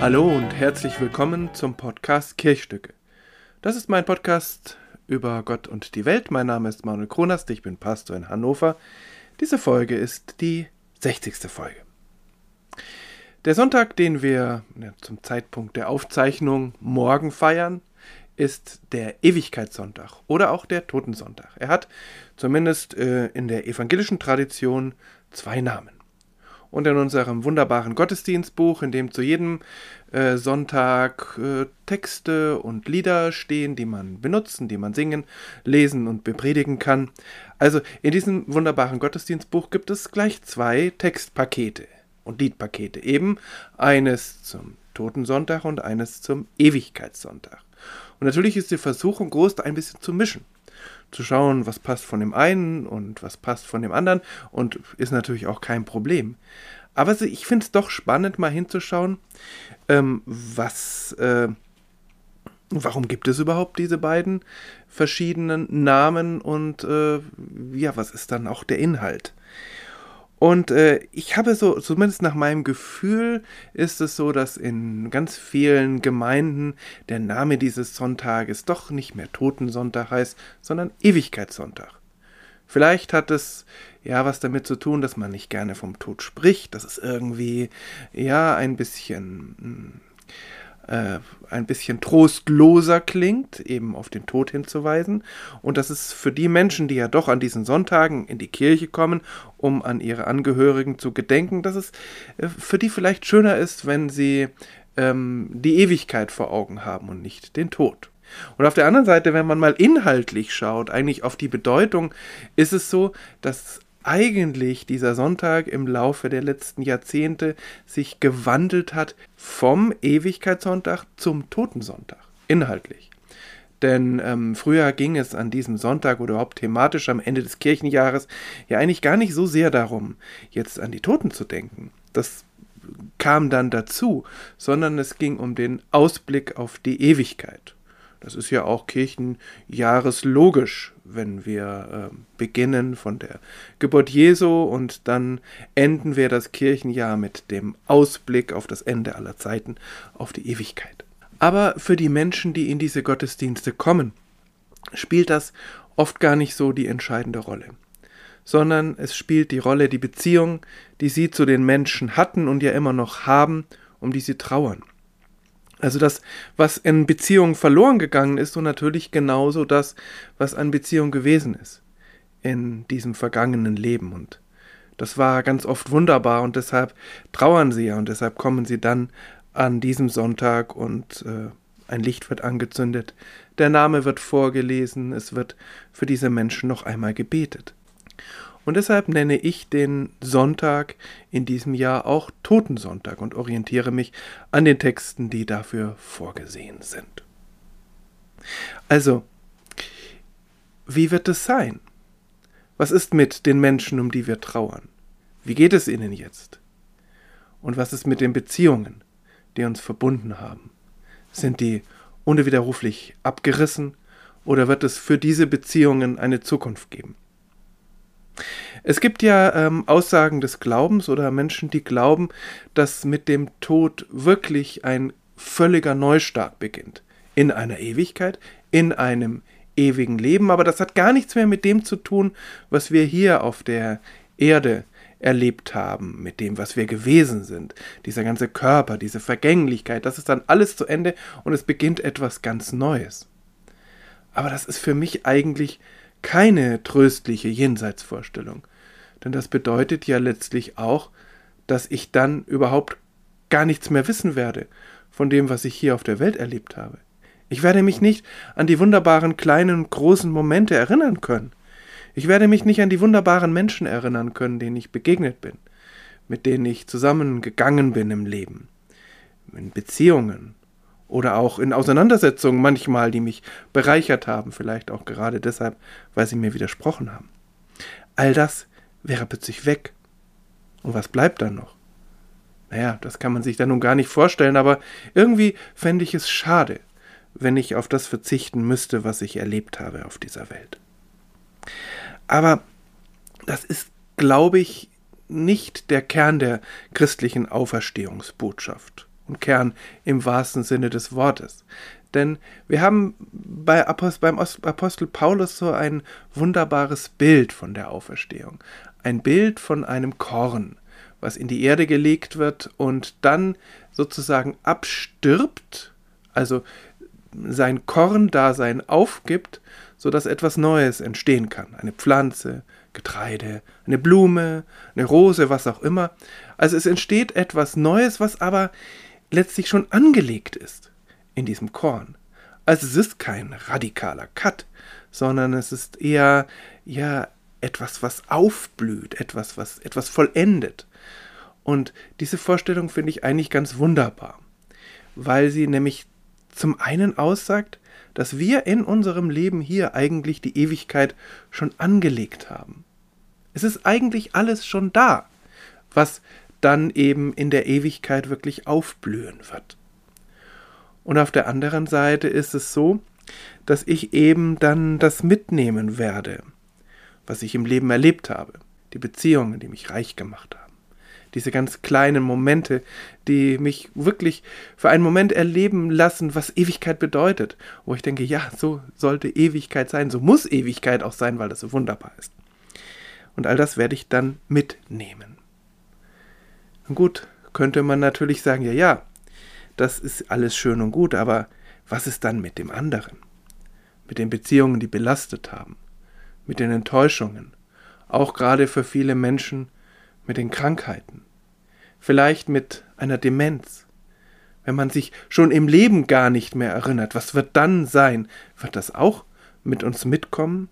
Hallo und herzlich willkommen zum Podcast Kirchstücke. Das ist mein Podcast über Gott und die Welt. Mein Name ist Manuel Kronast, ich bin Pastor in Hannover. Diese Folge ist die 60. Folge. Der Sonntag, den wir zum Zeitpunkt der Aufzeichnung morgen feiern, ist der Ewigkeitssonntag oder auch der Totensonntag. Er hat zumindest äh, in der evangelischen Tradition zwei Namen und in unserem wunderbaren Gottesdienstbuch, in dem zu jedem äh, Sonntag äh, Texte und Lieder stehen, die man benutzen, die man singen, lesen und bepredigen kann. Also in diesem wunderbaren Gottesdienstbuch gibt es gleich zwei Textpakete und Liedpakete, eben eines zum Totensonntag und eines zum Ewigkeitssonntag. Und natürlich ist die Versuchung groß, da ein bisschen zu mischen zu schauen, was passt von dem einen und was passt von dem anderen und ist natürlich auch kein Problem. Aber ich finde es doch spannend, mal hinzuschauen, ähm, was, äh, warum gibt es überhaupt diese beiden verschiedenen Namen und äh, ja, was ist dann auch der Inhalt? Und äh, ich habe so, zumindest nach meinem Gefühl, ist es so, dass in ganz vielen Gemeinden der Name dieses Sonntages doch nicht mehr Totensonntag heißt, sondern Ewigkeitssonntag. Vielleicht hat es ja was damit zu tun, dass man nicht gerne vom Tod spricht, dass es irgendwie ja ein bisschen hm, äh, ein bisschen trostloser klingt, eben auf den Tod hinzuweisen. Und dass es für die Menschen, die ja doch an diesen Sonntagen in die Kirche kommen, um an ihre Angehörigen zu gedenken, dass es äh, für die vielleicht schöner ist, wenn sie ähm, die Ewigkeit vor Augen haben und nicht den Tod. Und auf der anderen Seite, wenn man mal inhaltlich schaut, eigentlich auf die Bedeutung, ist es so, dass eigentlich dieser Sonntag im Laufe der letzten Jahrzehnte sich gewandelt hat vom Ewigkeitssonntag zum Totensonntag, inhaltlich. Denn ähm, früher ging es an diesem Sonntag oder überhaupt thematisch am Ende des Kirchenjahres ja eigentlich gar nicht so sehr darum, jetzt an die Toten zu denken. Das kam dann dazu, sondern es ging um den Ausblick auf die Ewigkeit. Das ist ja auch kirchenjahreslogisch, wenn wir äh, beginnen von der Geburt Jesu und dann enden wir das Kirchenjahr mit dem Ausblick auf das Ende aller Zeiten, auf die Ewigkeit. Aber für die Menschen, die in diese Gottesdienste kommen, spielt das oft gar nicht so die entscheidende Rolle, sondern es spielt die Rolle die Beziehung, die sie zu den Menschen hatten und ja immer noch haben, um die sie trauern. Also das, was in Beziehungen verloren gegangen ist und natürlich genauso das, was an Beziehung gewesen ist in diesem vergangenen Leben. Und das war ganz oft wunderbar und deshalb trauern sie ja und deshalb kommen sie dann an diesem Sonntag und äh, ein Licht wird angezündet, der Name wird vorgelesen, es wird für diese Menschen noch einmal gebetet. Und deshalb nenne ich den Sonntag in diesem Jahr auch Totensonntag und orientiere mich an den Texten, die dafür vorgesehen sind. Also, wie wird es sein? Was ist mit den Menschen, um die wir trauern? Wie geht es ihnen jetzt? Und was ist mit den Beziehungen, die uns verbunden haben? Sind die unwiderruflich abgerissen oder wird es für diese Beziehungen eine Zukunft geben? Es gibt ja ähm, Aussagen des Glaubens oder Menschen, die glauben, dass mit dem Tod wirklich ein völliger Neustart beginnt. In einer Ewigkeit, in einem ewigen Leben. Aber das hat gar nichts mehr mit dem zu tun, was wir hier auf der Erde erlebt haben, mit dem, was wir gewesen sind. Dieser ganze Körper, diese Vergänglichkeit, das ist dann alles zu Ende und es beginnt etwas ganz Neues. Aber das ist für mich eigentlich keine tröstliche Jenseitsvorstellung. Denn das bedeutet ja letztlich auch, dass ich dann überhaupt gar nichts mehr wissen werde von dem, was ich hier auf der Welt erlebt habe. Ich werde mich nicht an die wunderbaren kleinen großen Momente erinnern können. Ich werde mich nicht an die wunderbaren Menschen erinnern können, denen ich begegnet bin, mit denen ich zusammengegangen bin im Leben, in Beziehungen, oder auch in Auseinandersetzungen manchmal, die mich bereichert haben, vielleicht auch gerade deshalb, weil sie mir widersprochen haben. All das wäre plötzlich weg. Und was bleibt dann noch? Naja, das kann man sich dann nun gar nicht vorstellen, aber irgendwie fände ich es schade, wenn ich auf das verzichten müsste, was ich erlebt habe auf dieser Welt. Aber das ist, glaube ich, nicht der Kern der christlichen Auferstehungsbotschaft und Kern im wahrsten Sinne des Wortes. Denn wir haben bei Apost beim Apostel Paulus so ein wunderbares Bild von der Auferstehung. Ein Bild von einem Korn, was in die Erde gelegt wird und dann sozusagen abstirbt, also sein Korndasein aufgibt, sodass etwas Neues entstehen kann. Eine Pflanze, Getreide, eine Blume, eine Rose, was auch immer. Also es entsteht etwas Neues, was aber letztlich schon angelegt ist in diesem Korn. Also es ist kein radikaler Cut, sondern es ist eher ja etwas, was aufblüht, etwas, was etwas vollendet. Und diese Vorstellung finde ich eigentlich ganz wunderbar, weil sie nämlich zum einen aussagt, dass wir in unserem Leben hier eigentlich die Ewigkeit schon angelegt haben. Es ist eigentlich alles schon da, was dann eben in der Ewigkeit wirklich aufblühen wird. Und auf der anderen Seite ist es so, dass ich eben dann das mitnehmen werde, was ich im Leben erlebt habe, die Beziehungen, die mich reich gemacht haben diese ganz kleinen Momente, die mich wirklich für einen Moment erleben lassen, was Ewigkeit bedeutet, wo ich denke, ja, so sollte Ewigkeit sein, so muss Ewigkeit auch sein, weil das so wunderbar ist. Und all das werde ich dann mitnehmen. Gut, könnte man natürlich sagen, ja, ja, das ist alles schön und gut, aber was ist dann mit dem anderen? Mit den Beziehungen, die belastet haben, mit den Enttäuschungen, auch gerade für viele Menschen mit den Krankheiten, vielleicht mit einer Demenz. Wenn man sich schon im Leben gar nicht mehr erinnert, was wird dann sein? Wird das auch mit uns mitkommen?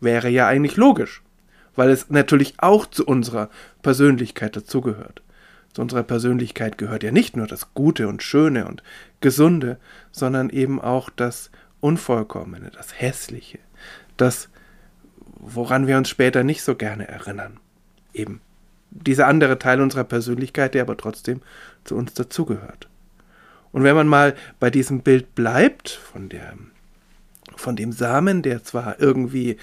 Wäre ja eigentlich logisch, weil es natürlich auch zu unserer Persönlichkeit dazugehört. Zu unserer Persönlichkeit gehört ja nicht nur das Gute und Schöne und Gesunde, sondern eben auch das Unvollkommene, das Hässliche, das, woran wir uns später nicht so gerne erinnern eben dieser andere Teil unserer Persönlichkeit, der aber trotzdem zu uns dazugehört. Und wenn man mal bei diesem Bild bleibt, von der von dem Samen, der zwar irgendwie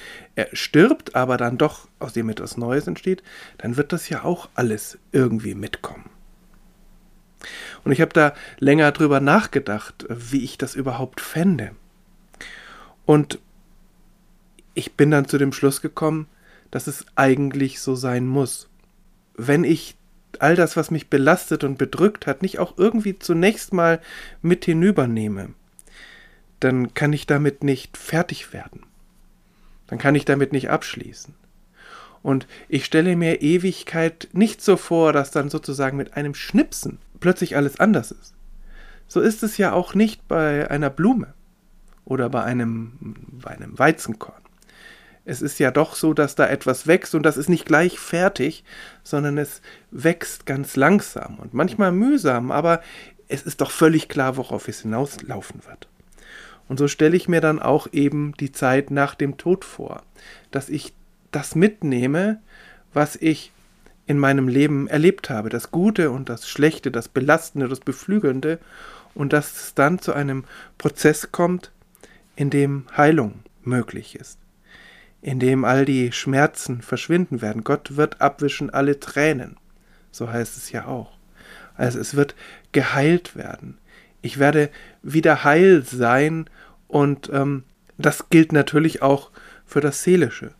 stirbt, aber dann doch aus dem etwas Neues entsteht, dann wird das ja auch alles irgendwie mitkommen. Und ich habe da länger drüber nachgedacht, wie ich das überhaupt fände. Und ich bin dann zu dem Schluss gekommen, dass es eigentlich so sein muss. Wenn ich all das, was mich belastet und bedrückt hat, nicht auch irgendwie zunächst mal mit hinübernehme, dann kann ich damit nicht fertig werden. Dann kann ich damit nicht abschließen. Und ich stelle mir Ewigkeit nicht so vor, dass dann sozusagen mit einem Schnipsen plötzlich alles anders ist. So ist es ja auch nicht bei einer Blume oder bei einem, bei einem Weizenkorn es ist ja doch so, dass da etwas wächst und das ist nicht gleich fertig, sondern es wächst ganz langsam und manchmal mühsam, aber es ist doch völlig klar, worauf es hinauslaufen wird. Und so stelle ich mir dann auch eben die Zeit nach dem Tod vor, dass ich das mitnehme, was ich in meinem Leben erlebt habe, das Gute und das Schlechte, das Belastende, das Beflügelnde, und dass es dann zu einem Prozess kommt, in dem Heilung möglich ist in dem all die Schmerzen verschwinden werden. Gott wird abwischen alle Tränen. So heißt es ja auch. Also es wird geheilt werden. Ich werde wieder heil sein und ähm, das gilt natürlich auch für das Seelische,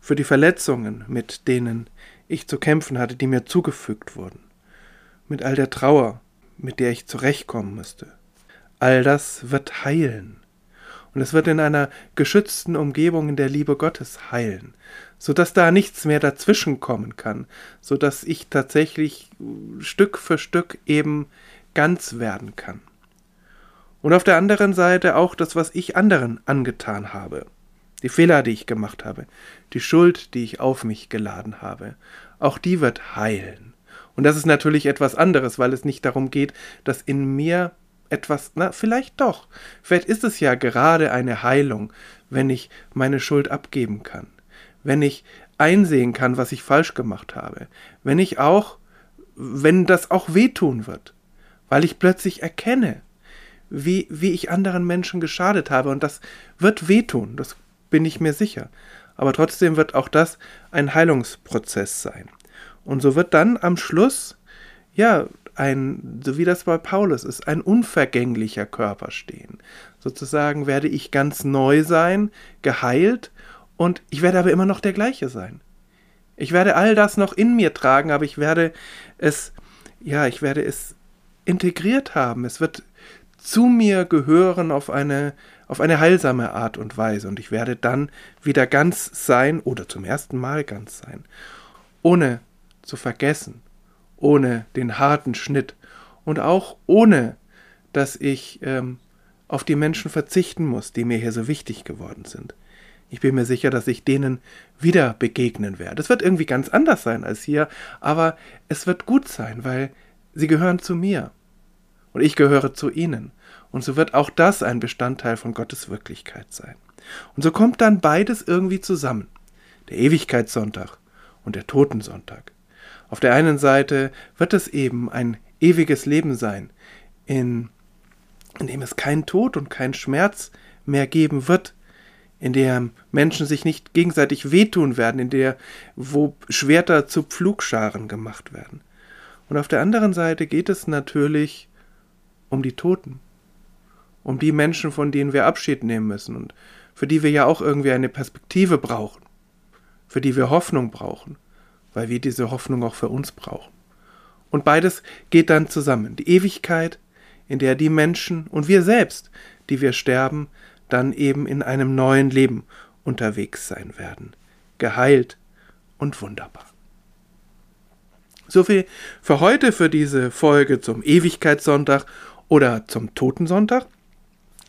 für die Verletzungen, mit denen ich zu kämpfen hatte, die mir zugefügt wurden, mit all der Trauer, mit der ich zurechtkommen müsste. All das wird heilen. Und es wird in einer geschützten Umgebung in der Liebe Gottes heilen, so dass da nichts mehr dazwischen kommen kann, so dass ich tatsächlich Stück für Stück eben ganz werden kann. Und auf der anderen Seite auch das, was ich anderen angetan habe, die Fehler, die ich gemacht habe, die Schuld, die ich auf mich geladen habe, auch die wird heilen. Und das ist natürlich etwas anderes, weil es nicht darum geht, dass in mir etwas, na, vielleicht doch. Vielleicht ist es ja gerade eine Heilung, wenn ich meine Schuld abgeben kann. Wenn ich einsehen kann, was ich falsch gemacht habe. Wenn ich auch, wenn das auch wehtun wird. Weil ich plötzlich erkenne, wie, wie ich anderen Menschen geschadet habe. Und das wird wehtun, das bin ich mir sicher. Aber trotzdem wird auch das ein Heilungsprozess sein. Und so wird dann am Schluss, ja, ein, so wie das bei Paulus ist, ein unvergänglicher Körper stehen. Sozusagen werde ich ganz neu sein, geheilt und ich werde aber immer noch der gleiche sein. Ich werde all das noch in mir tragen, aber ich werde es, ja, ich werde es integriert haben. Es wird zu mir gehören auf eine, auf eine heilsame Art und Weise. Und ich werde dann wieder ganz sein oder zum ersten Mal ganz sein, ohne zu vergessen, ohne den harten Schnitt und auch ohne, dass ich ähm, auf die Menschen verzichten muss, die mir hier so wichtig geworden sind. Ich bin mir sicher, dass ich denen wieder begegnen werde. Es wird irgendwie ganz anders sein als hier, aber es wird gut sein, weil sie gehören zu mir und ich gehöre zu ihnen. Und so wird auch das ein Bestandteil von Gottes Wirklichkeit sein. Und so kommt dann beides irgendwie zusammen. Der Ewigkeitssonntag und der Totensonntag. Auf der einen Seite wird es eben ein ewiges Leben sein, in, in dem es keinen Tod und keinen Schmerz mehr geben wird, in der Menschen sich nicht gegenseitig wehtun werden, in der wo Schwerter zu Pflugscharen gemacht werden. Und auf der anderen Seite geht es natürlich um die Toten, um die Menschen, von denen wir Abschied nehmen müssen und für die wir ja auch irgendwie eine Perspektive brauchen, für die wir Hoffnung brauchen, weil wir diese Hoffnung auch für uns brauchen. Und beides geht dann zusammen. Die Ewigkeit, in der die Menschen und wir selbst, die wir sterben, dann eben in einem neuen Leben unterwegs sein werden. Geheilt und wunderbar. So viel für heute, für diese Folge zum Ewigkeitssonntag oder zum Totensonntag.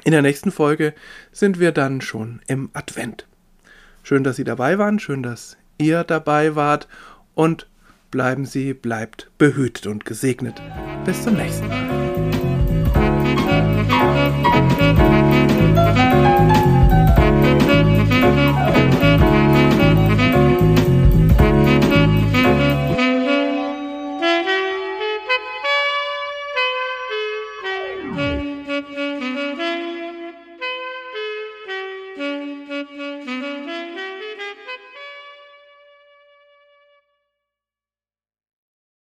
In der nächsten Folge sind wir dann schon im Advent. Schön, dass Sie dabei waren, schön, dass ihr dabei wart und bleiben Sie, bleibt behütet und gesegnet. Bis zum nächsten Mal.